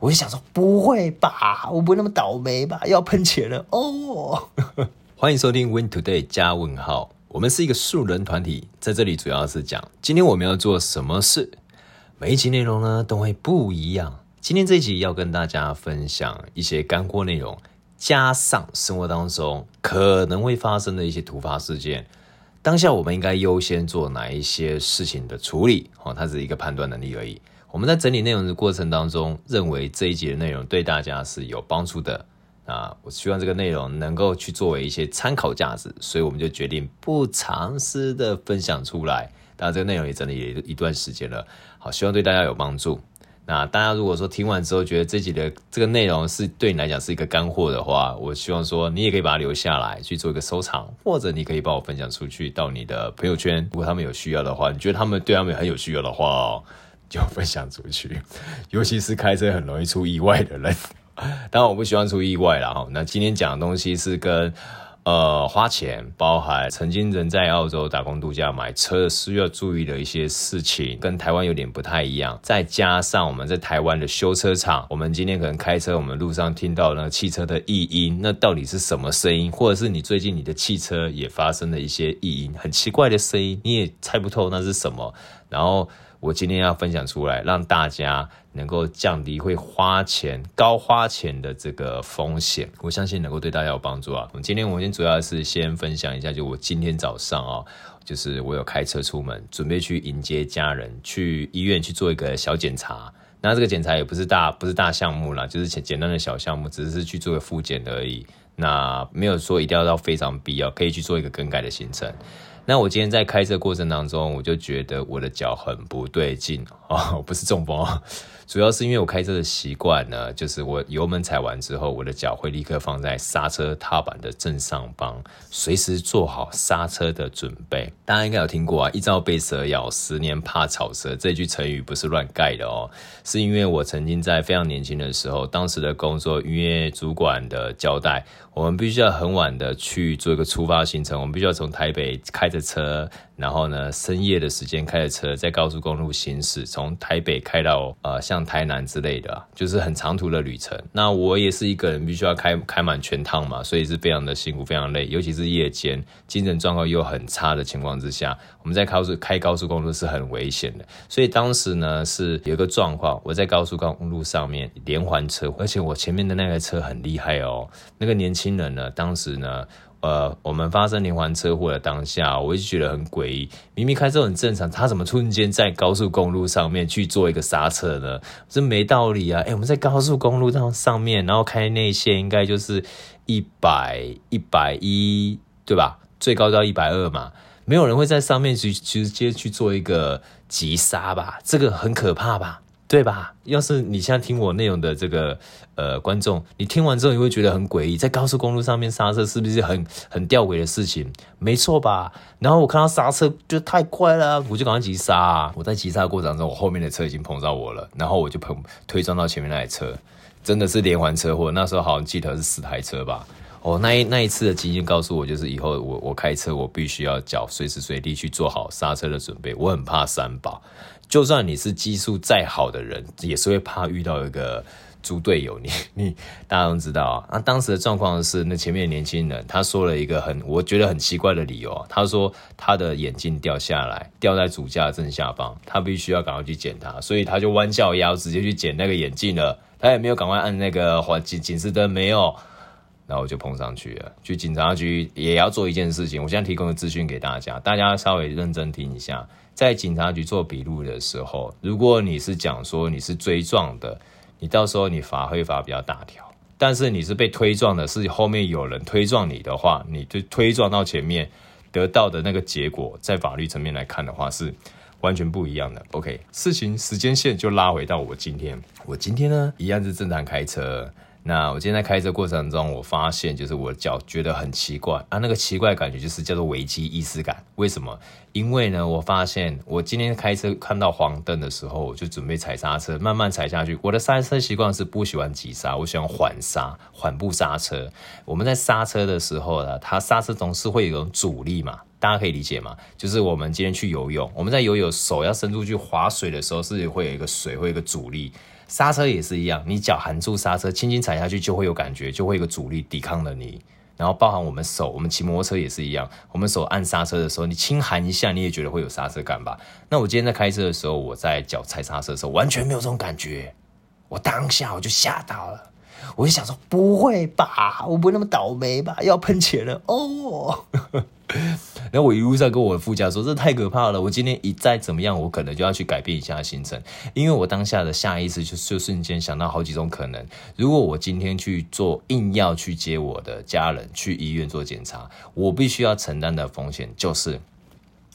我就想说，不会吧，我不会那么倒霉吧？要喷钱了哦！欢迎收听 Win Today 加问号，我们是一个素人团体，在这里主要是讲今天我们要做什么事，每一集内容呢都会不一样。今天这一集要跟大家分享一些干货内容，加上生活当中可能会发生的一些突发事件。当下我们应该优先做哪一些事情的处理？哦，它只是一个判断能力而已。我们在整理内容的过程当中，认为这一集的内容对大家是有帮助的。啊，我希望这个内容能够去作为一些参考价值，所以我们就决定不尝试的分享出来。当然，这个内容也整理了一段时间了。好，希望对大家有帮助。那大家如果说听完之后觉得这集的这个内容是对你来讲是一个干货的话，我希望说你也可以把它留下来去做一个收藏，或者你可以帮我分享出去到你的朋友圈，如果他们有需要的话，你觉得他们对他们很有需要的话哦，就分享出去。尤其是开车很容易出意外的人，当然我不希望出意外啦哈。那今天讲的东西是跟。呃，花钱包含曾经人在澳洲打工度假买车需要注意的一些事情，跟台湾有点不太一样。再加上我们在台湾的修车厂，我们今天可能开车，我们路上听到那个汽车的异音，那到底是什么声音？或者是你最近你的汽车也发生了一些异音，很奇怪的声音，你也猜不透那是什么。然后。我今天要分享出来，让大家能够降低会花钱、高花钱的这个风险，我相信能够对大家有帮助啊。我们今天我先主要是先分享一下，就我今天早上啊，就是我有开车出门，准备去迎接家人去医院去做一个小检查。那这个检查也不是大不是大项目啦，就是简简单的小项目，只是去做个复检而已。那没有说一定要到非常必要，可以去做一个更改的行程。那我今天在开车过程当中，我就觉得我的脚很不对劲哦，不是中风，主要是因为我开车的习惯呢，就是我油门踩完之后，我的脚会立刻放在刹车踏板的正上方，随时做好刹车的准备。大家应该有听过啊，“一朝被蛇咬，十年怕草蛇”这句成语不是乱盖的哦，是因为我曾经在非常年轻的时候，当时的工作因为主管的交代，我们必须要很晚的去做一个出发行程，我们必须要从台北开着车，然后呢，深夜的时间开着车在高速公路行驶，从台北开到呃像台南之类的，就是很长途的旅程。那我也是一个人，必须要开开满全趟嘛，所以是非常的辛苦，非常累，尤其是夜间精神状况又很差的情况之下，我们在高速开高速公路是很危险的。所以当时呢是有一个状况，我在高速公路上面连环车，而且我前面的那个车很厉害哦，那个年轻人呢，当时呢。呃，我们发生连环车祸的当下，我就觉得很诡异。明明开车很正常，他怎么突然间在高速公路上面去做一个刹车呢？这没道理啊！哎，我们在高速公路上上面，然后开内线应该就是一百一百一，对吧？最高到一百二嘛，没有人会在上面去直接去做一个急刹吧？这个很可怕吧？对吧？要是你现在听我内容的这个呃观众，你听完之后你会觉得很诡异，在高速公路上面刹车是不是很很吊诡的事情？没错吧？然后我看到刹车就太快了，我就赶快急刹。我在急刹过程中，我后面的车已经碰到我了，然后我就碰推撞到前面那台车，真的是连环车祸。那时候好像记得是四台车吧？哦，那一那一次的经验告诉我，就是以后我我开车我必须要脚随时随地去做好刹车的准备。我很怕三宝。就算你是技术再好的人，也是会怕遇到一个猪队友。你你大家都知道啊。那当时的状况是，那前面的年轻人他说了一个很我觉得很奇怪的理由。他说他的眼镜掉下来，掉在主驾正下方，他必须要赶快去捡它，所以他就弯下腰直接去捡那个眼镜了。他也没有赶快按那个黄警警示灯，没有。然后我就碰上去了。去警察局也要做一件事情。我现在提供的资讯给大家，大家稍微认真听一下。在警察局做笔录的时候，如果你是讲说你是追撞的，你到时候你罚会罚比较大条。但是你是被推撞的，是后面有人推撞你的话，你就推撞到前面得到的那个结果，在法律层面来看的话是完全不一样的。OK，事情时间线就拉回到我今天，我今天呢一样是正常开车。那我今天在开车过程中，我发现就是我脚觉得很奇怪啊，那个奇怪感觉就是叫做危机意识感。为什么？因为呢，我发现我今天开车看到黄灯的时候，我就准备踩刹车，慢慢踩下去。我的刹车习惯是不喜欢急刹，我喜欢缓刹，缓步刹车。我们在刹车的时候呢，它刹车总是会有一种阻力嘛，大家可以理解吗？就是我们今天去游泳，我们在游泳手要伸出去划水的时候，是会有一个水会有一个阻力。刹车也是一样，你脚含住刹车，轻轻踩下去就会有感觉，就会有个阻力抵抗了你。然后包含我们手，我们骑摩托车也是一样，我们手按刹车的时候，你轻含一下，你也觉得会有刹车感吧？那我今天在开车的时候，我在脚踩刹车的时候，完全没有这种感觉，我当下我就吓到了。我就想说，不会吧，我不会那么倒霉吧？要喷钱了哦！然后我一路上跟我的副驾说，这太可怕了。我今天一再怎么样，我可能就要去改变一下行程，因为我当下的下意识就就瞬间想到好几种可能。如果我今天去做，硬要去接我的家人去医院做检查，我必须要承担的风险就是，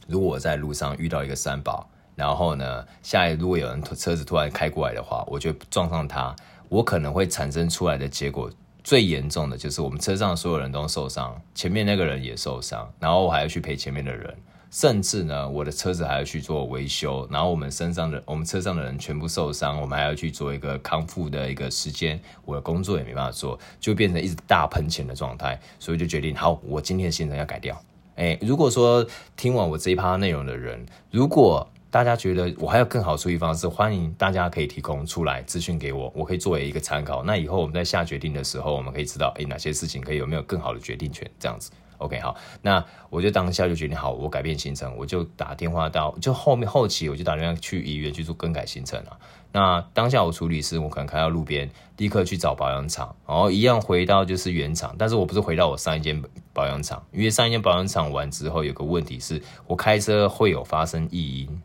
如果我在路上遇到一个三宝，然后呢，下一如果有人车子突然开过来的话，我就撞上他。我可能会产生出来的结果，最严重的就是我们车上所有人都受伤，前面那个人也受伤，然后我还要去陪前面的人，甚至呢，我的车子还要去做维修，然后我们身上的我们车上的人全部受伤，我们还要去做一个康复的一个时间，我的工作也没办法做，就变成一直大喷钱的状态，所以就决定好，我今天的行程要改掉。哎，如果说听完我这一趴内容的人，如果大家觉得我还有更好处理方式，欢迎大家可以提供出来资讯给我，我可以作为一个参考。那以后我们在下决定的时候，我们可以知道，诶，哪些事情可以有没有更好的决定权，这样子。OK，好，那我就当下就决定好，我改变行程，我就打电话到，就后面后期我就打电话去医院去做更改行程了。那当下我处理是，我可能开到路边，立刻去找保养厂，然后一样回到就是原厂，但是我不是回到我上一间保养厂，因为上一间保养厂完之后有个问题是我开车会有发生异音。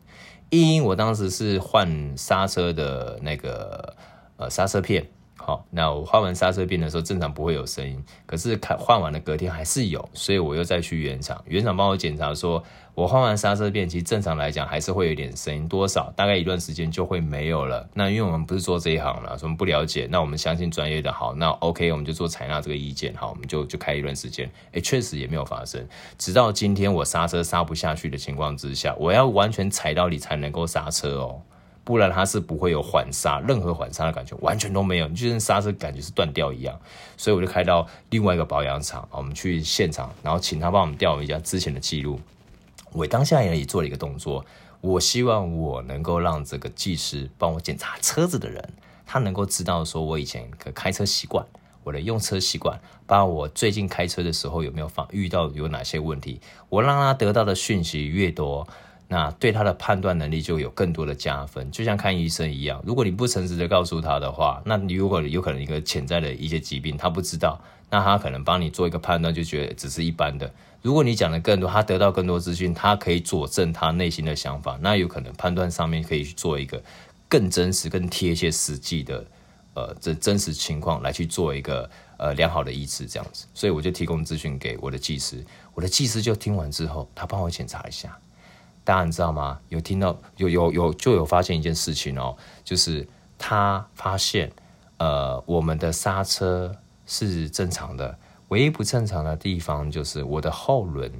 一，我当时是换刹车的那个呃刹车片。好，那我换完刹车片的时候，正常不会有声音。可是看换完的隔天还是有，所以我又再去原厂，原厂帮我检查说，我换完刹车片，其实正常来讲还是会有点声音，多少大概一段时间就会没有了。那因为我们不是做这一行了，我们不了解。那我们相信专业的，好，那 OK，我们就做采纳这个意见。好，我们就就开一段时间，诶，确实也没有发生。直到今天我刹车刹不下去的情况之下，我要完全踩到底才能够刹车哦。不然它是不会有缓刹，任何缓刹的感觉完全都没有，你就像刹车感觉是断掉一样。所以我就开到另外一个保养厂，我们去现场，然后请他帮我们调一下之前的记录。我当下也做了一个动作，我希望我能够让这个技师帮我检查车子的人，他能够知道说我以前的开车习惯，我的用车习惯，包括我最近开车的时候有没有发遇到有哪些问题，我让他得到的讯息越多。那对他的判断能力就有更多的加分，就像看医生一样。如果你不诚实的告诉他的话，那你如果有可能一个潜在的一些疾病他不知道，那他可能帮你做一个判断，就觉得只是一般的。如果你讲的更多，他得到更多资讯，他可以佐证他内心的想法，那有可能判断上面可以去做一个更真实、更贴切实际的呃这真实情况来去做一个呃良好的医治这样子。所以我就提供资讯给我的技师，我的技师就听完之后，他帮我检查一下。大家你知道吗？有听到有有有就有发现一件事情哦，就是他发现呃我们的刹车是正常的，唯一不正常的地方就是我的后轮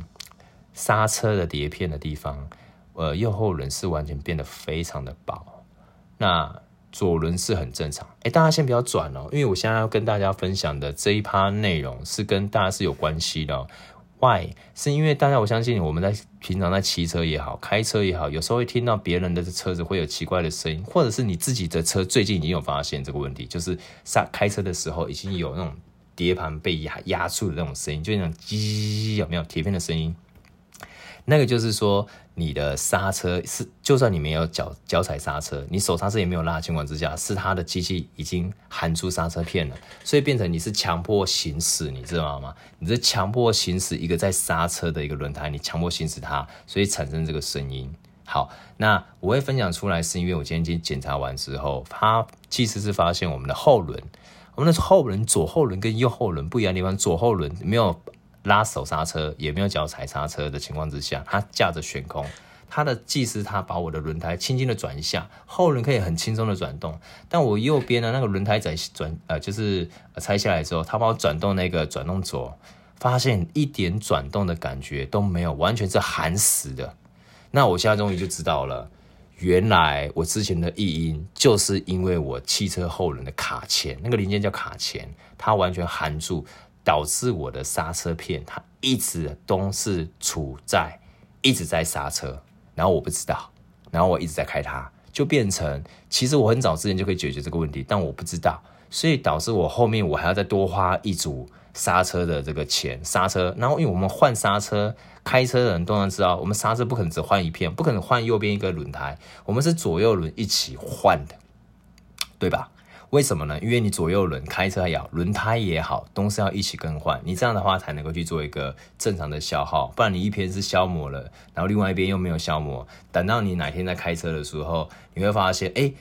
刹车的碟片的地方，呃右后轮是完全变得非常的薄，那左轮是很正常。哎，大家先不要转哦，因为我现在要跟大家分享的这一趴内容是跟大家是有关系的。Why？是因为大家，我相信我们在平常在骑车也好，开车也好，有时候会听到别人的车子会有奇怪的声音，或者是你自己的车最近已经有发现这个问题，就是刹开车的时候已经有那种碟盘被压压住的那种声音，就那种叽有没有铁片的声音？那个就是说，你的刹车是，就算你没有脚脚踩刹车，你手刹车也没有拉的情况之下，是它的机器已经含出刹车片了，所以变成你是强迫行驶，你知道吗？你是强迫行驶一个在刹车的一个轮胎，你强迫行驶它，所以产生这个声音。好，那我会分享出来，是因为我今天已经检查完之后，它其实是发现我们的后轮，我们的后轮左后轮跟右后轮不一样的地方，左后轮没有。拉手刹车也没有脚踩刹车的情况之下，它架着悬空，它的技师他把我的轮胎轻轻的转一下，后轮可以很轻松的转动，但我右边的那个轮胎在转，呃，就是拆下来之后，他帮我转动那个转动轴，发现一点转动的感觉都没有，完全是含死的。那我现在终于就知道了，原来我之前的异音就是因为我汽车后轮的卡钳，那个零件叫卡钳，它完全含住。导致我的刹车片它一直都是处在一直在刹车，然后我不知道，然后我一直在开它，就变成其实我很早之前就可以解决这个问题，但我不知道，所以导致我后面我还要再多花一组刹车的这个钱，刹车。然后因为我们换刹车，开车的人都能知道，我们刹车不可能只换一片，不可能换右边一个轮胎，我们是左右轮一起换的，对吧？为什么呢？因为你左右轮开车也好，轮胎也好，都是要一起更换。你这样的话才能够去做一个正常的消耗，不然你一边是消磨了，然后另外一边又没有消磨。等到你哪天在开车的时候，你会发现，哎，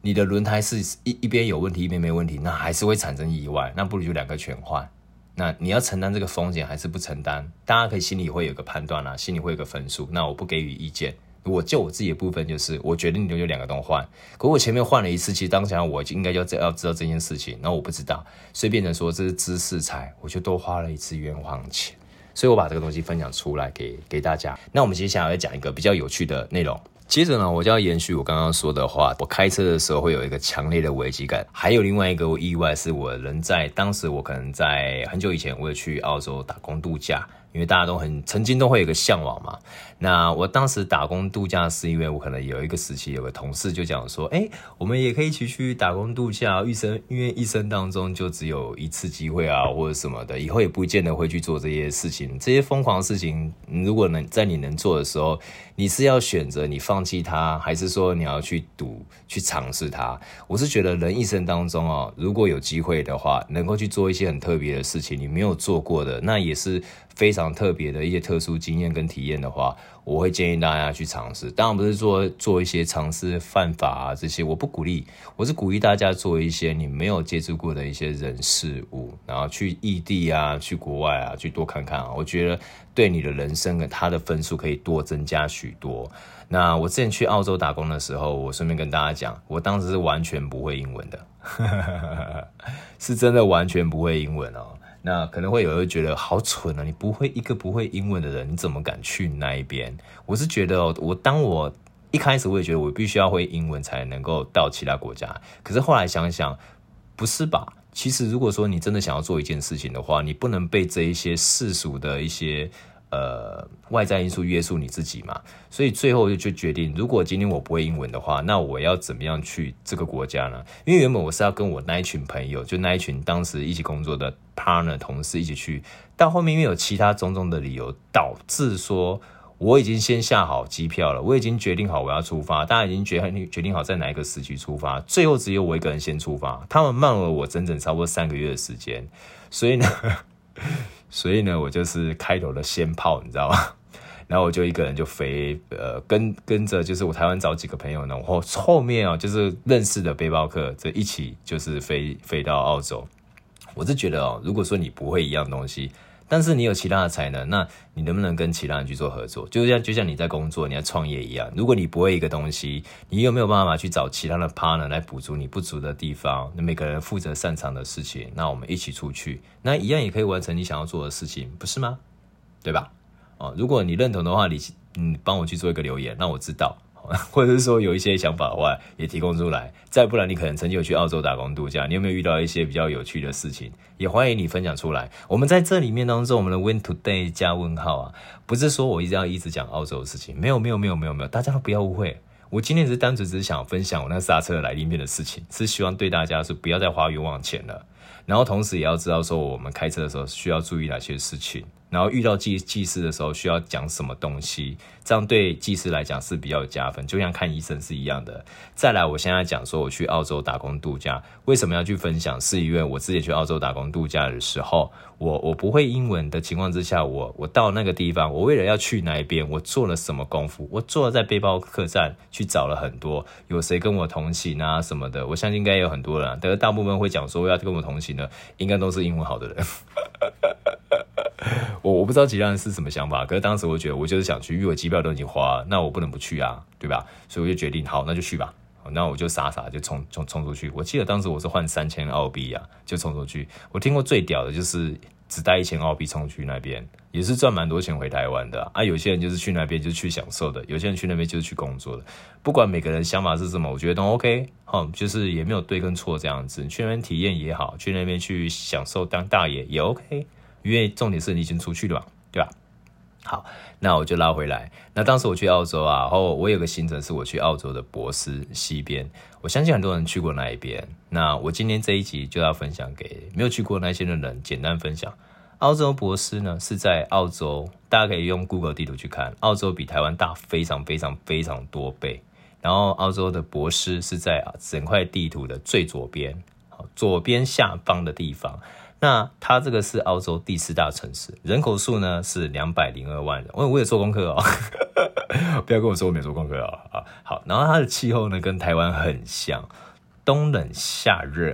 你的轮胎是一一边有问题，一边没问题，那还是会产生意外。那不如就两个全换。那你要承担这个风险还是不承担？大家可以心里会有个判断啊，心里会有个分数。那我不给予意见。我就我自己的部分，就是我决定你就两个都换。可我前面换了一次，其实当下我就应该要要知道这件事情，那我不知道，所以变成说这是知识财，我就多花了一次冤枉钱。所以我把这个东西分享出来给给大家。那我们接下来要讲一个比较有趣的内容。接着呢，我就要延续我刚刚说的话，我开车的时候会有一个强烈的危机感。还有另外一个意外，是我人在当时，我可能在很久以前，我有去澳洲打工度假。因为大家都很曾经都会有个向往嘛。那我当时打工度假是因为我可能有一个时期有个同事就讲说，哎，我们也可以一起去打工度假。一生因为一生当中就只有一次机会啊，或者什么的，以后也不见得会去做这些事情。这些疯狂的事情，如果能在你能做的时候，你是要选择你放弃它，还是说你要去赌去尝试它？我是觉得人一生当中哦，如果有机会的话，能够去做一些很特别的事情，你没有做过的，那也是。非常特别的一些特殊经验跟体验的话，我会建议大家去尝试。当然不是说做一些尝试犯法啊这些，我不鼓励。我是鼓励大家做一些你没有接触过的一些人事物，然后去异地啊，去国外啊，去多看看啊。我觉得对你的人生的他的分数可以多增加许多。那我之前去澳洲打工的时候，我顺便跟大家讲，我当时是完全不会英文的，是真的完全不会英文哦。那可能会有人觉得好蠢啊！你不会一个不会英文的人，你怎么敢去那一边？我是觉得，我当我一开始我也觉得我必须要会英文才能够到其他国家。可是后来想想，不是吧？其实如果说你真的想要做一件事情的话，你不能被这一些世俗的一些。呃，外在因素约束你自己嘛，所以最后就就决定，如果今天我不会英文的话，那我要怎么样去这个国家呢？因为原本我是要跟我那一群朋友，就那一群当时一起工作的 partner 同事一起去，但后面因为有其他种种的理由，导致说我已经先下好机票了，我已经决定好我要出发，大家已经决定决定好在哪一个时区出发，最后只有我一个人先出发，他们慢了我整整差不多三个月的时间，所以呢。所以呢，我就是开头的先炮，你知道吗？然后我就一个人就飞，呃，跟跟着就是我台湾找几个朋友呢，然后后面啊就是认识的背包客，这一起就是飞飞到澳洲。我是觉得哦，如果说你不会一样东西。但是你有其他的才能，那你能不能跟其他人去做合作？就像就像你在工作、你在创业一样，如果你不会一个东西，你有没有办法去找其他的 partner 来补足你不足的地方？那每个人负责擅长的事情，那我们一起出去，那一样也可以完成你想要做的事情，不是吗？对吧？哦，如果你认同的话，你你帮我去做一个留言，让我知道。或者是说有一些想法的话，也提供出来。再不然，你可能曾经有去澳洲打工度假，你有没有遇到一些比较有趣的事情？也欢迎你分享出来。我们在这里面当中，我们的 Win Today 加问号啊，不是说我一直要一直讲澳洲的事情，没有，没有，没有，没有，没有，大家都不要误会。我今天只是单纯只是想分享我那刹车来历面的事情，是希望对大家是不要再花冤枉钱了。然后同时也要知道说，我们开车的时候需要注意哪些事情。然后遇到技技师的时候，需要讲什么东西，这样对技师来讲是比较加分，就像看医生是一样的。再来，我现在讲说我去澳洲打工度假，为什么要去分享？是因为我之前去澳洲打工度假的时候，我我不会英文的情况之下，我我到那个地方，我为了要去那一边，我做了什么功夫？我坐在背包客栈去找了很多，有谁跟我同行啊什么的？我相信应该有很多人，但是大部分会讲说要跟我同行的，应该都是英文好的人。我我不知道其他人是什么想法，可是当时我觉得我就是想去，因为我机票都已经花了，那我不能不去啊，对吧？所以我就决定，好，那就去吧。那我就傻傻就冲冲冲出去。我记得当时我是换三千澳币啊，就冲出去。我听过最屌的就是只带一千澳币冲去那边，也是赚蛮多钱回台湾的啊，有些人就是去那边就是去享受的，有些人去那边就是去工作的。不管每个人想法是什么，我觉得都 OK，好，就是也没有对跟错这样子。你去那边体验也好，去那边去享受当大爷也 OK。因为重点是你已经出去了嘛，对吧？好，那我就拉回来。那当时我去澳洲啊，然后我有个行程是我去澳洲的博斯西边。我相信很多人去过那一边。那我今天这一集就要分享给没有去过那些的人，简单分享。澳洲博斯呢是在澳洲，大家可以用 Google 地图去看。澳洲比台湾大非常非常非常多倍。然后澳洲的博斯是在整块地图的最左边，左边下方的地方。那它这个是澳洲第四大城市，人口数呢是两百零二万人。我我也做功课哦，不要跟我说我没做功课哦。啊，好，然后它的气候呢跟台湾很像，冬冷夏热。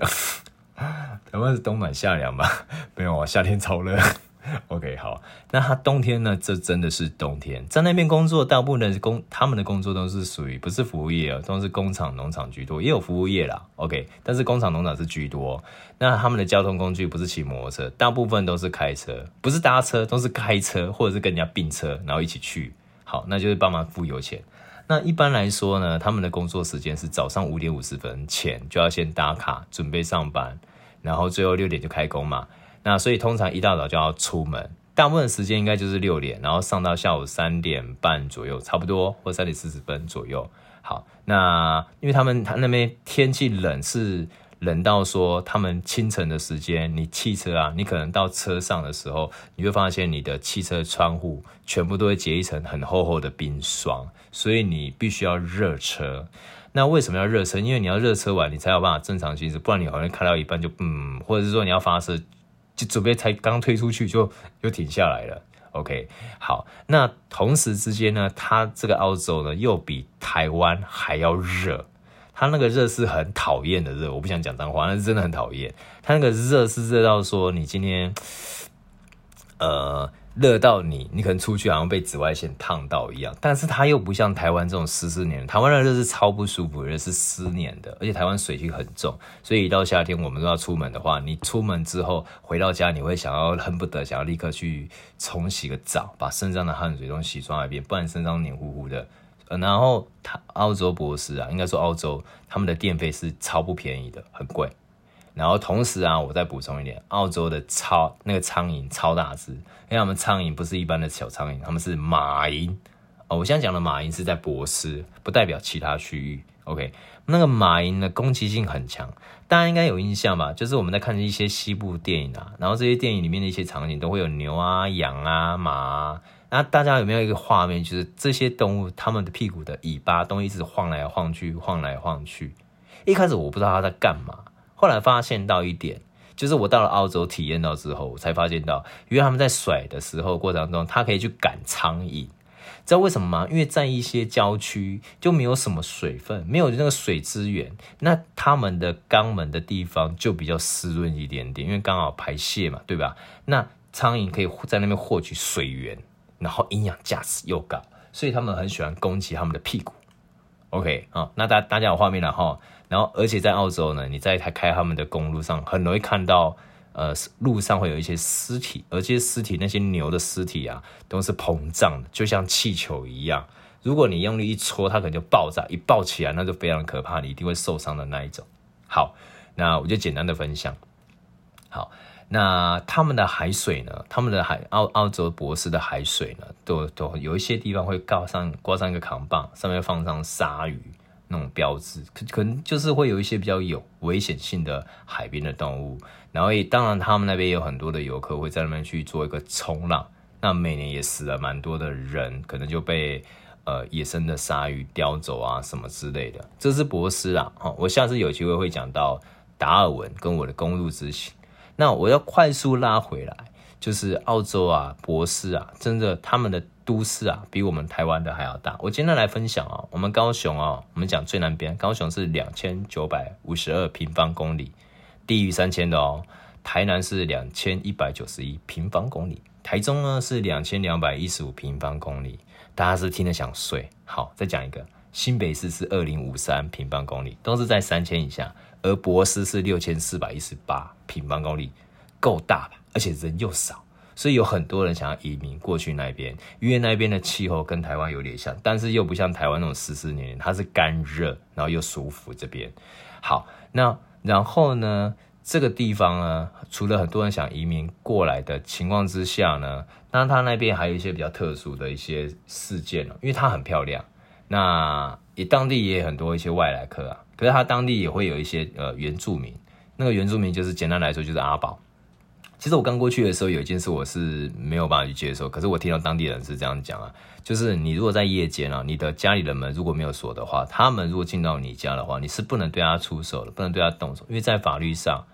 台湾是冬暖夏凉吧？没有啊，夏天超热。OK，好，那他冬天呢？这真的是冬天，在那边工作，大部分的工，他们的工作都是属于不是服务业啊，都是工厂、农场居多，也有服务业啦。OK，但是工厂、农场是居多。那他们的交通工具不是骑摩托车，大部分都是开车，不是搭车，都是开车，或者是跟人家并车，然后一起去。好，那就是帮忙付油钱。那一般来说呢，他们的工作时间是早上五点五十分前就要先打卡，准备上班，然后最后六点就开工嘛。那所以通常一大早就要出门，大部分时间应该就是六点，然后上到下午三点半左右，差不多或三点四十分左右。好，那因为他们他那边天气冷，是冷到说他们清晨的时间，你汽车啊，你可能到车上的时候，你会发现你的汽车窗户全部都会结一层很厚厚的冰霜，所以你必须要热车。那为什么要热车？因为你要热车完，你才有办法正常行驶，不然你好像开到一半就嗯，或者是说你要发车。就准备才刚推出去就又停下来了，OK，好，那同时之间呢，它这个澳洲呢又比台湾还要热，它那个热是很讨厌的热，我不想讲脏话，那是真的很讨厌，它那个热是热到说你今天，呃。热到你，你可能出去好像被紫外线烫到一样，但是它又不像台湾这种湿湿黏，台湾的热是超不舒服，热是湿黏的，而且台湾水汽很重，所以一到夏天我们都要出门的话，你出门之后回到家，你会想要恨不得想要立刻去冲洗个澡，把身上的汗水都洗刷一遍，不然身上黏糊糊的。然后他澳洲博士啊，应该说澳洲他们的电费是超不便宜的，很贵。然后同时啊，我再补充一点，澳洲的超那个苍蝇超大只，因为他们苍蝇不是一般的小苍蝇，他们是马蝇。哦，我现在讲的马蝇是在博斯，不代表其他区域。OK，那个马蝇的，攻击性很强，大家应该有印象吧？就是我们在看一些西部电影啊，然后这些电影里面的一些场景都会有牛啊、羊啊、马啊，那大家有没有一个画面，就是这些动物它们的屁股的尾巴都一直晃来晃去、晃来晃去？一开始我不知道它在干嘛。后来发现到一点，就是我到了澳洲体验到之后，我才发现到，因为他们在甩的时候过程中，它可以去赶苍蝇，知道为什么吗？因为在一些郊区就没有什么水分，没有那个水资源，那他们的肛门的地方就比较湿润一点点，因为刚好排泄嘛，对吧？那苍蝇可以在那边获取水源，然后营养价值又高，所以他们很喜欢攻击他们的屁股。OK 啊，那大大家有画面了哈。然后，而且在澳洲呢，你在开开他们的公路上，很容易看到，呃，路上会有一些尸体，而这些尸体，那些牛的尸体啊，都是膨胀的，就像气球一样。如果你用力一戳，它可能就爆炸，一爆起来，那就非常可怕，你一定会受伤的那一种。好，那我就简单的分享。好，那他们的海水呢？他们的海澳澳洲博士的海水呢，都都有一些地方会挂上挂上一个扛棒，上面放上鲨鱼。那种标志可可能就是会有一些比较有危险性的海边的动物，然后也当然他们那边有很多的游客会在那边去做一个冲浪，那每年也死了蛮多的人，可能就被呃野生的鲨鱼叼走啊什么之类的。这是博斯啊，哈，我下次有机会会讲到达尔文跟我的公路之行。那我要快速拉回来，就是澳洲啊，博斯啊，真的他们的。都市啊，比我们台湾的还要大。我今天来分享啊，我们高雄啊，我们讲最南边，高雄是两千九百五十二平方公里，低于三千的哦。台南是两千一百九十一平方公里，台中呢是两千两百一十五平方公里。大家是听得想睡？好，再讲一个，新北市是二零五三平方公里，都是在三千以下，而博斯是六千四百一十八平方公里，够大吧？而且人又少。所以有很多人想要移民过去那边，因为那边的气候跟台湾有点像，但是又不像台湾那种湿湿黏黏，它是干热，然后又舒服。这边好，那然后呢，这个地方呢，除了很多人想移民过来的情况之下呢，那它那边还有一些比较特殊的一些事件哦，因为它很漂亮，那也当地也有很多一些外来客啊，可是它当地也会有一些呃原住民，那个原住民就是简单来说就是阿宝。其实我刚过去的时候，有一件事我是没有办法去接受，可是我听到当地人是这样讲啊，就是你如果在夜间啊，你的家里的门如果没有锁的话，他们如果进到你家的话，你是不能对他出手的，不能对他动手，因为在法律上，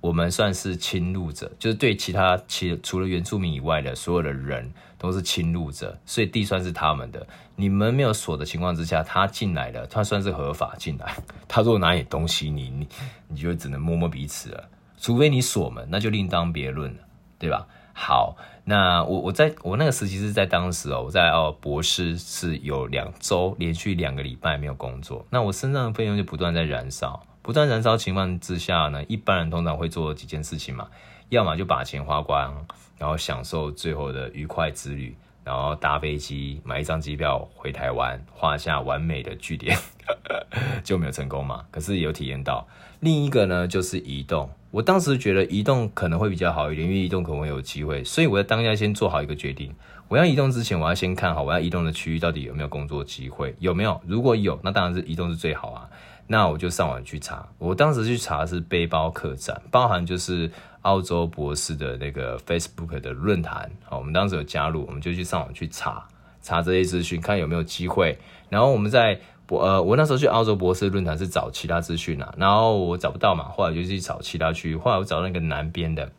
我们算是侵入者，就是对其他其除了原住民以外的所有的人都是侵入者，所以地算是他们的。你们没有锁的情况之下，他进来了，他算是合法进来。他如果拿你东西，你你你就只能摸摸彼此了。除非你锁门，那就另当别论了，对吧？好，那我我在我那个时期是在当时哦，我在哦博士是有两周连续两个礼拜没有工作，那我身上的费用就不断在燃烧，不断燃烧情况之下呢，一般人通常会做几件事情嘛，要么就把钱花光，然后享受最后的愉快之旅，然后搭飞机买一张机票回台湾，画下完美的句点，就没有成功嘛，可是有体验到。另一个呢，就是移动。我当时觉得移动可能会比较好一点，因为移动可能会有机会，所以我在当下先做好一个决定。我要移动之前，我要先看好我要移动的区域到底有没有工作机会，有没有？如果有，那当然是移动是最好啊。那我就上网去查。我当时去查是背包客栈，包含就是澳洲博士的那个 Facebook 的论坛。好，我们当时有加入，我们就去上网去查查这些资讯，看有没有机会。然后我们在。我呃，我那时候去澳洲博士论坛是找其他资讯啊，然后我找不到嘛，后来就去找其他区域，后来我找到那个南边的，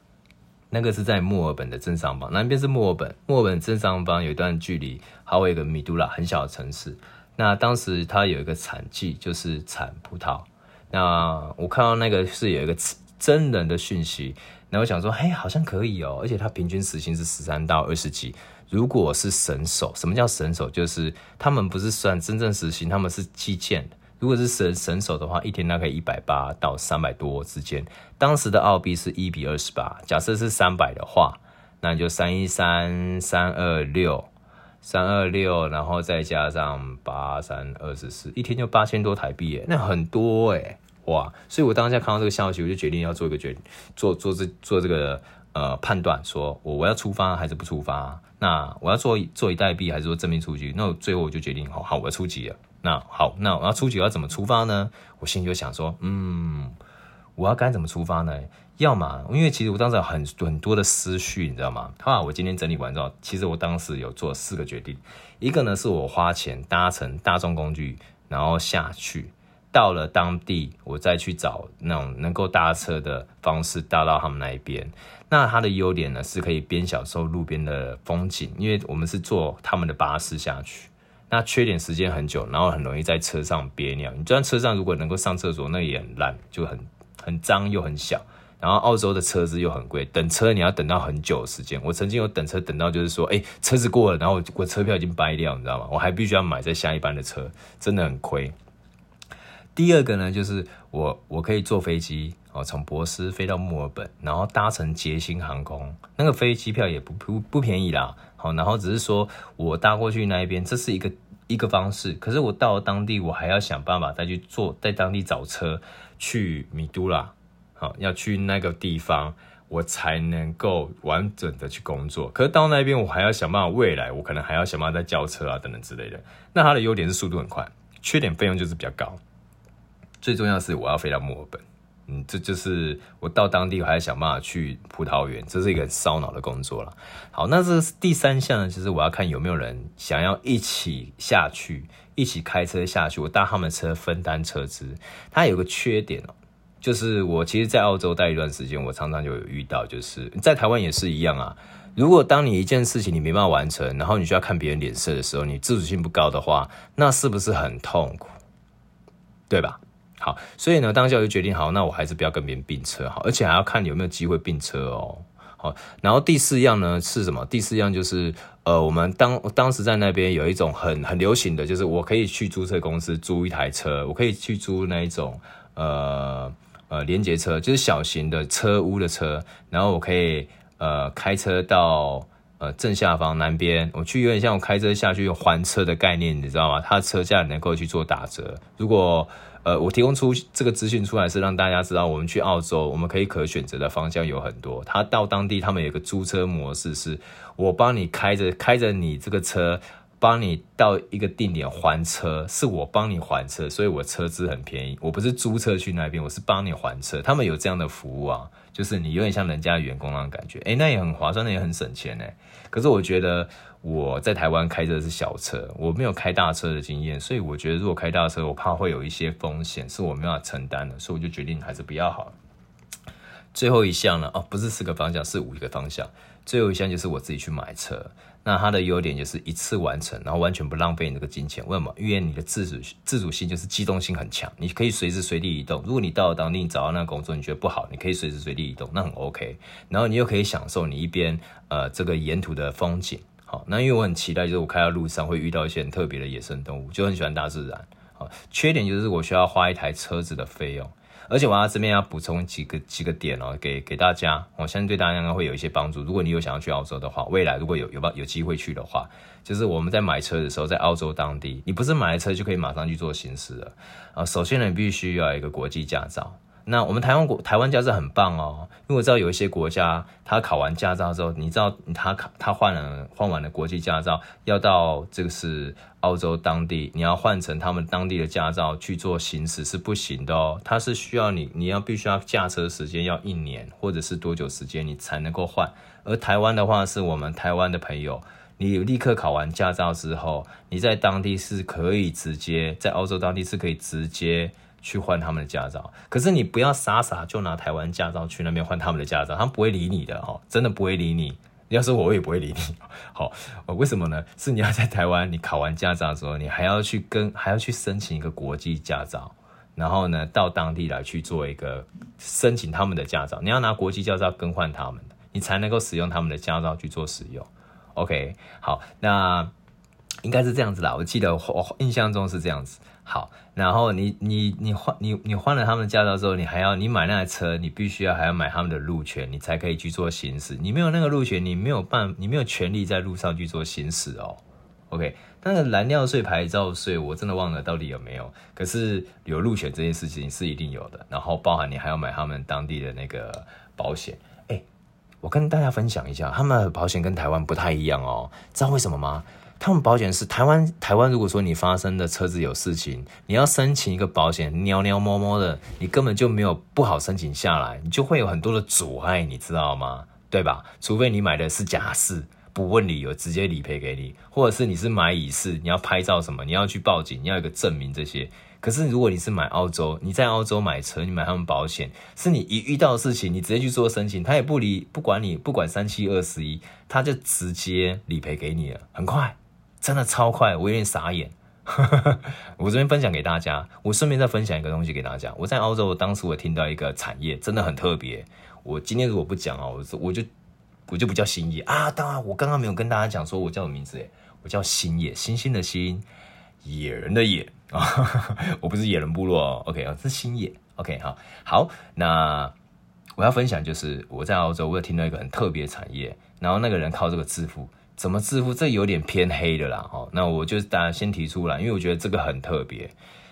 那个是在墨尔本的正上方，南边是墨尔本，墨尔本正上方有一段距离，还有一个米都拉很小的城市。那当时它有一个产季，就是产葡萄。那我看到那个是有一个真人的讯息，那我想说，嘿，好像可以哦，而且它平均时薪是十三到二十几。如果是神手，什么叫神手？就是他们不是算真正实薪，他们是计件。如果是神神手的话，一天大概一百八到三百多之间。当时的澳币是一比二十八，假设是三百的话，那就三一三三二六三二六，然后再加上八三二十四，一天就八千多台币耶，那很多哎，哇！所以我当下看到这个消息，我就决定要做一个决，做做这做这个。呃，判断说我我要出发还是不出发？那我要做坐以待毙还是说正面出击？那我最后我就决定，好好，我要出击了。那好，那我要出击，要怎么出发呢？我心里就想说，嗯，我要该怎么出发呢？要么，因为其实我当时有很很多的思绪，你知道吗？后来我今天整理完之后，其实我当时有做四个决定。一个呢，是我花钱搭乘大众工具，然后下去。到了当地，我再去找那种能够搭车的方式搭到他们那一边。那它的优点呢，是可以边享受路边的风景，因为我们是坐他们的巴士下去。那缺点时间很久，然后很容易在车上憋尿。你就算车上如果能够上厕所，那也很烂，就很很脏又很小。然后澳洲的车子又很贵，等车你要等到很久时间。我曾经有等车等到就是说，哎，车子过了，然后我车票已经掰掉，你知道吗？我还必须要买在下一班的车，真的很亏。第二个呢，就是我我可以坐飞机哦，从博斯飞到墨尔本，然后搭乘捷星航空，那个飞机票也不不不便宜啦。好，然后只是说我搭过去那一边，这是一个一个方式。可是我到了当地，我还要想办法再去坐，在当地找车去米都拉，好，要去那个地方，我才能够完整的去工作。可是到那边，我还要想办法，未来我可能还要想办法再叫车啊等等之类的。那它的优点是速度很快，缺点费用就是比较高。最重要是我要飞到墨尔本，嗯，这就是我到当地我还想办法去葡萄园，这是一个很烧脑的工作了。好，那这第三项呢，就是我要看有没有人想要一起下去，一起开车下去，我搭他们车分担车资。它有个缺点哦，就是我其实，在澳洲待一段时间，我常常就有遇到，就是在台湾也是一样啊。如果当你一件事情你没办法完成，然后你就要看别人脸色的时候，你自主性不高的话，那是不是很痛苦？对吧？好，所以呢，当下我就决定好，那我还是不要跟别人并车好，而且还要看有没有机会并车哦。好，然后第四样呢是什么？第四样就是呃，我们当当时在那边有一种很很流行的就是，我可以去租车公司租一台车，我可以去租那一种呃呃连结车，就是小型的车屋的车，然后我可以呃开车到呃正下方南边，我去有点像我开车下去还车的概念，你知道吗？它车价能够去做打折。如果呃我提供出这个资讯出来，是让大家知道我们去澳洲，我们可以可选择的方向有很多。他到当地，他们有个租车模式，是我帮你开着开着你这个车。帮你到一个定点还车，是我帮你还车，所以我车资很便宜。我不是租车去那边，我是帮你还车。他们有这样的服务啊，就是你有点像人家员工那种感觉，诶，那也很划算，那也很省钱诶。可是我觉得我在台湾开的是小车，我没有开大车的经验，所以我觉得如果开大车，我怕会有一些风险是我没办法承担的，所以我就决定还是不要好了。最后一项呢，哦，不是四个方向，是五个方向。最后一项就是我自己去买车。那它的优点就是一次完成，然后完全不浪费你这个金钱。为什么？因为你的自主自主性就是机动性很强，你可以随时随地移动。如果你到了当地，你找到那个工作，你觉得不好，你可以随时随地移动，那很 OK。然后你又可以享受你一边呃这个沿途的风景。好，那因为我很期待，就是我开到路上会遇到一些很特别的野生动物，就很喜欢大自然。好，缺点就是我需要花一台车子的费用。而且我要这边要补充几个几个点哦，给给大家，我相信对大家应该会有一些帮助。如果你有想要去澳洲的话，未来如果有有有机会去的话，就是我们在买车的时候，在澳洲当地，你不是买了车就可以马上去做行驶了啊。首先呢，你必须要有一个国际驾照。那我们台湾国台湾驾照很棒哦，因为我知道有一些国家，他考完驾照之后，你知道他考他换了换完了国际驾照，要到这个是澳洲当地，你要换成他们当地的驾照去做行驶是不行的哦，他是需要你你要必须要驾车时间要一年或者是多久时间你才能够换，而台湾的话是我们台湾的朋友，你立刻考完驾照之后，你在当地是可以直接在澳洲当地是可以直接。去换他们的驾照，可是你不要傻傻就拿台湾驾照去那边换他们的驾照，他们不会理你的哦，真的不会理你。要是我，我也不会理你。好，为什么呢？是你要在台湾，你考完驾照的时候，你还要去跟还要去申请一个国际驾照，然后呢，到当地来去做一个申请他们的驾照，你要拿国际驾照更换他们，你才能够使用他们的驾照去做使用。OK，好，那应该是这样子啦，我记得我印象中是这样子。好，然后你你你换你你换了他们的驾照之后，你还要你买那台车，你必须要还要买他们的路权，你才可以去做行驶。你没有那个路权，你没有办，你没有权利在路上去做行驶哦。OK，但是燃料税、牌照税，我真的忘了到底有没有。可是有路权这件事情是一定有的，然后包含你还要买他们当地的那个保险。哎，我跟大家分享一下，他们的保险跟台湾不太一样哦，知道为什么吗？他们保险是台湾，台湾如果说你发生的车子有事情，你要申请一个保险，喵喵摸摸的，你根本就没有不好申请下来，你就会有很多的阻碍，你知道吗？对吧？除非你买的是假释，不问理由直接理赔给你，或者是你是买乙式，你要拍照什么，你要去报警，你要有一个证明这些。可是如果你是买澳洲，你在澳洲买车，你买他们保险，是你一遇到事情，你直接去做申请，他也不理不管你，不管三七二十一，他就直接理赔给你了，很快。真的超快，我有点傻眼。我这边分享给大家，我顺便再分享一个东西给大家。我在澳洲，当时我听到一个产业真的很特别。我今天如果不讲啊，我我就我就不叫新野啊。当然，我刚刚没有跟大家讲说我叫什么名字诶，我叫新野，星星的星，野人的野啊。我不是野人部落哦，OK 啊，是新野。OK 好，好，那我要分享就是我在澳洲，我有听到一个很特别的产业，然后那个人靠这个致富。怎么致富？这有点偏黑的啦，哦，那我就大家先提出来，因为我觉得这个很特别。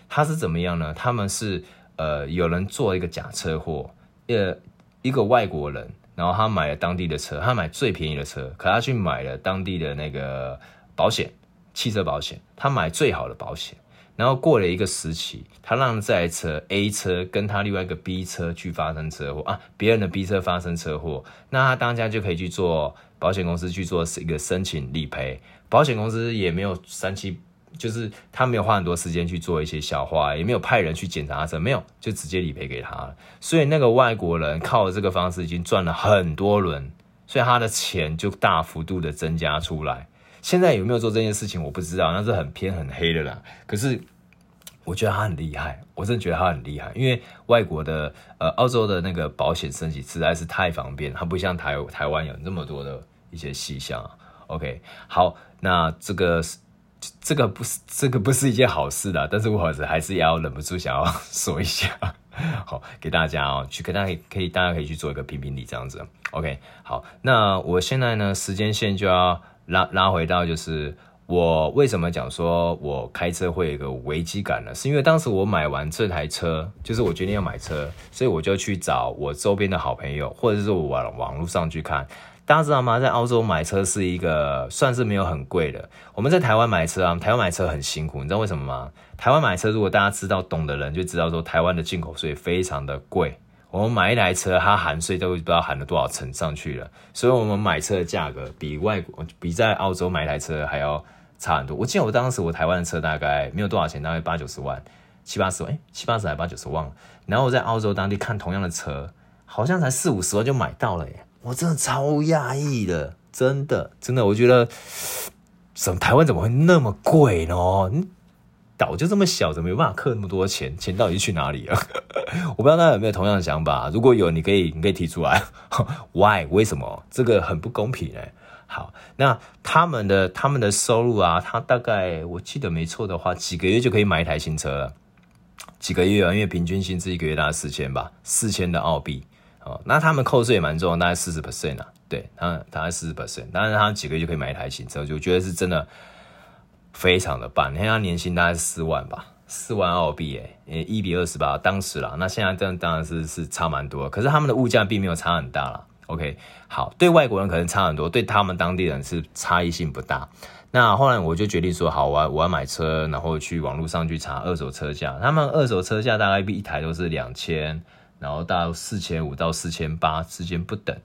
他是怎么样呢？他们是呃，有人做一个假车祸，呃，一个外国人，然后他买了当地的车，他买最便宜的车，可他去买了当地的那个保险，汽车保险，他买最好的保险。然后过了一个时期，他让这台车 A 车跟他另外一个 B 车去发生车祸啊，别人的 B 车发生车祸，那他当家就可以去做。保险公司去做一个申请理赔，保险公司也没有三七，就是他没有花很多时间去做一些消化，也没有派人去检查什么，没有，就直接理赔给他了。所以那个外国人靠这个方式已经赚了很多轮，所以他的钱就大幅度的增加出来。现在有没有做这件事情我不知道，那是很偏很黑的啦。可是。我觉得他很厉害，我真的觉得他很厉害，因为外国的呃澳洲的那个保险升级实在是太方便，它不像台台湾有那么多的一些细项。OK，好，那这个这个不是这个不是一件好事的，但是我还是要忍不住想要说一下。好，给大家哦，去给大家可以大家可以去做一个评评理这样子。OK，好，那我现在呢，时间线就要拉拉回到就是。我为什么讲说我开车会有一个危机感呢？是因为当时我买完这台车，就是我决定要买车，所以我就去找我周边的好朋友，或者是我网网络上去看。大家知道吗？在澳洲买车是一个算是没有很贵的。我们在台湾买车啊，台湾买车很辛苦，你知道为什么吗？台湾买车如果大家知道懂的人就知道说，台湾的进口税非常的贵。我们买一台车，它含税都不知道含了多少层上去了，所以我们买车的价格比外国比在澳洲买一台车还要。差很多。我记得我当时我台湾的车大概没有多少钱，大概八九十万，七八十万，哎，七八十还八九十万。然后我在澳洲当地看同样的车，好像才四五十万就买到了耶！我真的超讶异的，真的真的，我觉得，怎么台湾怎么会那么贵呢？岛就这么小，怎么没办法氪那么多钱？钱到底去哪里了？我不知道大家有没有同样的想法，如果有，你可以你可以提出来。Why？为什么？这个很不公平呢。好，那他们的他们的收入啊，他大概我记得没错的话，几个月就可以买一台新车了。几个月啊，因为平均薪资一个月大概四千吧，四千的澳币。哦，那他们扣税也蛮重，大概四十 percent 啊。对，他大概四十 percent，当然他几个月就可以买一台新车，就觉得是真的非常的棒。你看他年薪大概是四万吧，四万澳币，诶，一比二十八，当时啦。那现在这当然是是差蛮多，可是他们的物价并没有差很大啦。OK，好，对外国人可能差很多，对他们当地人是差异性不大。那后来我就决定说，好，我要我要买车，然后去网络上去查二手车价。他们二手车价大概一台都是两千，然后到四千五到四千八之间不等。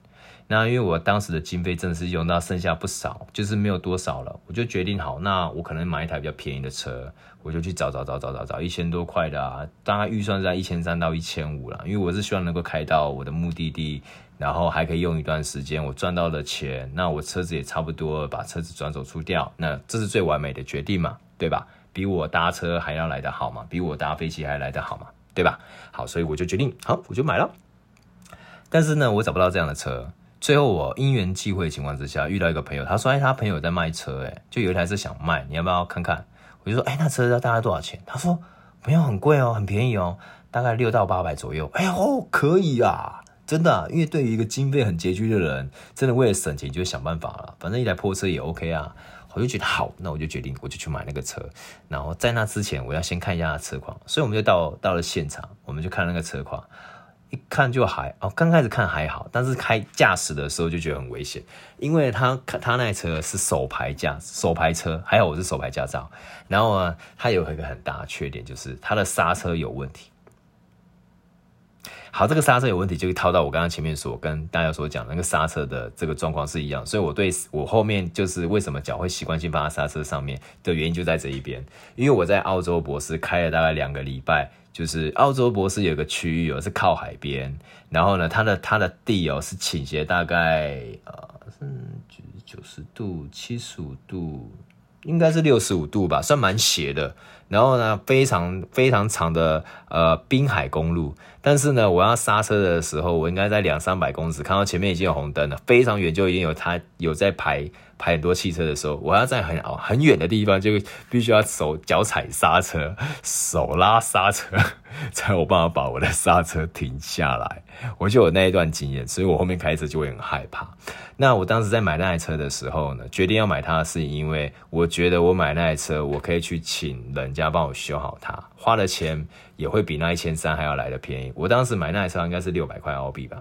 那因为我当时的经费真的是用到剩下不少，就是没有多少了，我就决定好，那我可能买一台比较便宜的车，我就去找找找找找找一千多块的啊，大概预算在一千三到一千五了，因为我是希望能够开到我的目的地。然后还可以用一段时间，我赚到了钱，那我车子也差不多把车子转手出掉，那这是最完美的决定嘛，对吧？比我搭车还要来得好嘛，比我搭飞机还来得好嘛，对吧？好，所以我就决定，好，我就买了。但是呢，我找不到这样的车。最后我因缘际会的情况之下，遇到一个朋友，他说，哎，他朋友在卖车，哎，就有一台车想卖，你要不要看看？我就说，哎，那车要大概多少钱？他说，没有很贵哦，很便宜哦，大概六到八百左右。哎呦，可以啊。真的，因为对于一个经费很拮据的人，真的为了省钱就想办法了。反正一台破车也 OK 啊，我就觉得好，那我就决定我就去买那个车。然后在那之前，我要先看一下车况，所以我们就到到了现场，我们就看那个车况，一看就还哦，刚开始看还好，但是开驾驶的时候就觉得很危险，因为他他那车是手排驾手排车，还好我是手排驾照。然后呢，它有一个很大的缺点，就是它的刹车有问题。好，这个刹车有问题，就会套到我刚刚前面所跟大家所讲那个刹车的这个状况是一样，所以我对我后面就是为什么脚会习惯性放在刹车上面的原因就在这一边，因为我在澳洲博士开了大概两个礼拜，就是澳洲博士有个区域哦是靠海边，然后呢它的它的地哦是倾斜大概呃是九十度七十五度，应该是六十五度吧，算蛮斜的。然后呢，非常非常长的呃滨海公路，但是呢，我要刹车的时候，我应该在两三百公尺看到前面已经有红灯了，非常远就已经有他有在排排很多汽车的时候，我要在很很远的地方就必须要手脚踩刹车，手拉刹车，才有办法把我的刹车停下来。我就有那一段经验，所以我后面开车就会很害怕。那我当时在买那台车的时候呢，决定要买它是因为我觉得我买那台车，我可以去请人家帮我修好它，花的钱也会比那一千三还要来得便宜。我当时买那台车应该是六百块澳币吧？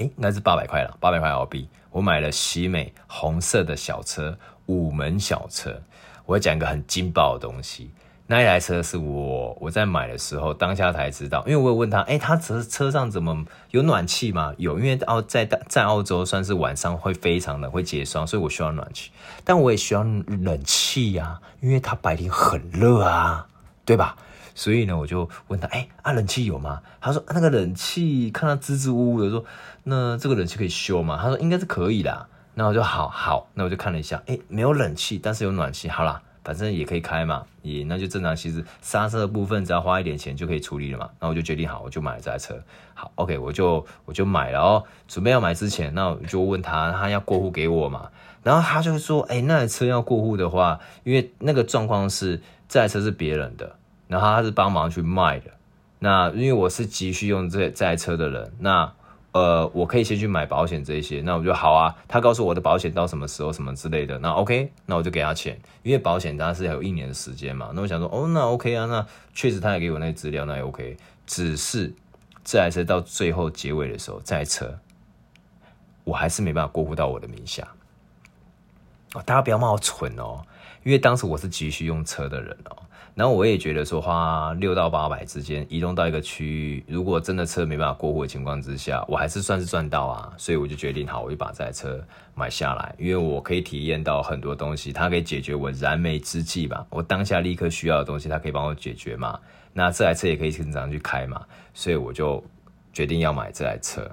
诶，那是八百块了，八百块澳币。我买了喜美红色的小车，五门小车。我要讲一个很劲爆的东西。那一台车是我我在买的时候当下才知道，因为我有问他，哎、欸，他车车上怎么有暖气吗？有，因为澳在在澳洲算是晚上会非常冷，会结霜，所以我需要暖气，但我也需要冷气呀、啊，因为它白天很热啊，对吧？所以呢，我就问他，哎、啊，冷气有吗？他说、那个冷气看他支支吾吾的说，那这个冷气可以修吗？他说应该是可以的。那我就好好，那我就看了一下，哎、没有冷气，但是有暖气，好啦。反正也可以开嘛，也那就正常。其实刹车的部分只要花一点钱就可以处理了嘛。那我就决定好，我就买了这台车。好，OK，我就我就买了哦。准备要买之前，那我就问他，他要过户给我嘛？然后他就说，哎、那台车要过户的话，因为那个状况是这台车是别人的，然后他是帮忙去卖的。那因为我是急需用这这台车的人，那呃，我可以先去买保险这些。那我就好啊。他告诉我的保险到什么时候什么之类的，那 OK，那我就给他钱，因为保险当然是还有一年的时间嘛。那我想说，哦，那 OK 啊，那确实他也给我那资料，那也 OK。只是这台车到最后结尾的时候，这台车我还是没办法过户到我的名下。哦，大家不要骂我蠢哦，因为当时我是急需用车的人哦。然后我也觉得说，花六到八百之间移动到一个区域，如果真的车没办法过户的情况之下，我还是算是赚到啊。所以我就决定，好，我就把这台车买下来，因为我可以体验到很多东西，它可以解决我燃眉之急吧。我当下立刻需要的东西，它可以帮我解决嘛。那这台车也可以经常去开嘛，所以我就决定要买这台车。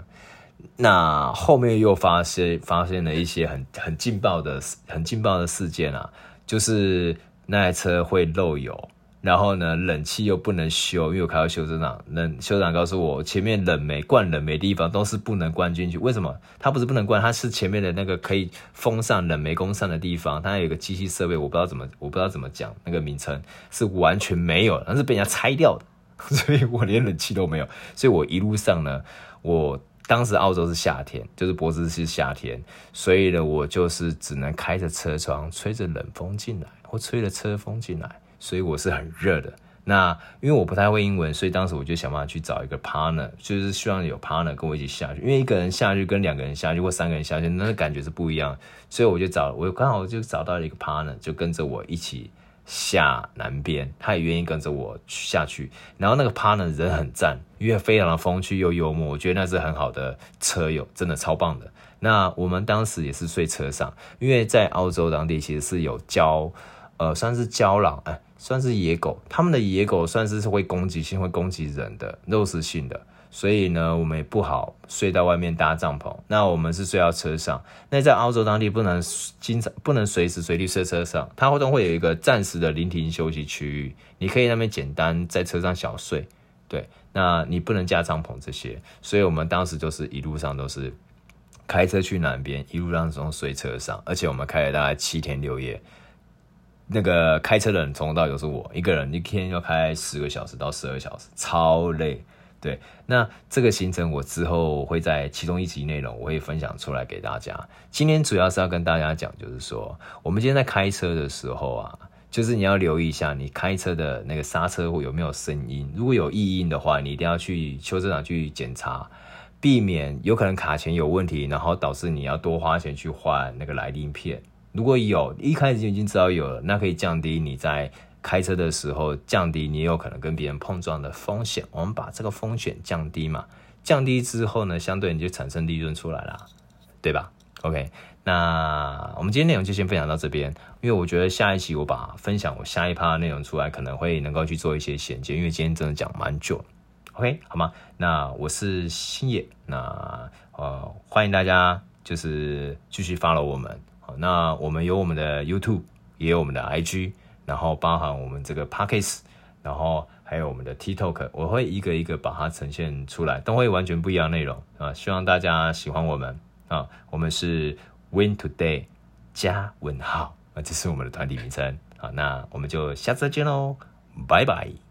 那后面又发现发现了一些很很劲爆的很劲爆的事件啊，就是。那台车会漏油，然后呢，冷气又不能修，因为我开到修车厂，冷修车厂告诉我，前面冷媒灌冷媒地方都是不能灌进去。为什么？它不是不能灌，它是前面的那个可以封上冷媒供上的地方，它有个机器设备，我不知道怎么，我不知道怎么讲那个名称，是完全没有，那是被人家拆掉的，所以我连冷气都没有。所以我一路上呢，我当时澳洲是夏天，就是博斯是夏天，所以呢，我就是只能开着车窗，吹着冷风进来。或吹着车风进来，所以我是很热的。那因为我不太会英文，所以当时我就想办法去找一个 partner，就是希望有 partner 跟我一起下去。因为一个人下去跟两个人下去或三个人下去，那个感觉是不一样。所以我就找，我刚好就找到了一个 partner，就跟着我一起下南边，他也愿意跟着我下去。然后那个 partner 人很赞，因为非常的风趣又幽默，我觉得那是很好的车友，真的超棒的。那我们当时也是睡车上，因为在澳洲当地其实是有交。呃，算是郊狼，哎，算是野狗。他们的野狗算是会攻击性、会攻击人的肉食性的，所以呢，我们也不好睡到外面搭帐篷。那我们是睡到车上。那在澳洲当地不能经常、不能随时随地睡车上，它会都会有一个暂时的临停休息区域，你可以那边简单在车上小睡。对，那你不能加帐篷这些，所以我们当时就是一路上都是开车去南边，一路上从睡车上，而且我们开了大概七天六夜。那个开车的人从头到尾都是我一个人，一天要开十个小时到十二小时，超累。对，那这个行程我之后会在其中一集内容我会分享出来给大家。今天主要是要跟大家讲，就是说我们今天在开车的时候啊，就是你要留意一下你开车的那个刹车会有没有声音，如果有异音的话，你一定要去修车厂去检查，避免有可能卡钳有问题，然后导致你要多花钱去换那个来令片。如果有一开始就已经知道有了，那可以降低你在开车的时候，降低你有可能跟别人碰撞的风险。我们把这个风险降低嘛，降低之后呢，相对你就产生利润出来了，对吧？OK，那我们今天内容就先分享到这边，因为我觉得下一期我把分享我下一趴的内容出来，可能会能够去做一些衔接，因为今天真的讲蛮久，OK，好吗？那我是星野，那呃欢迎大家就是继续 follow 我们。那我们有我们的 YouTube，也有我们的 IG，然后包含我们这个 Podcast，然后还有我们的 TikTok，我会一个一个把它呈现出来，都会完全不一样内容啊！希望大家喜欢我们啊！我们是 Win Today 加问号啊，这是我们的团体名称啊！那我们就下次再见喽，拜拜。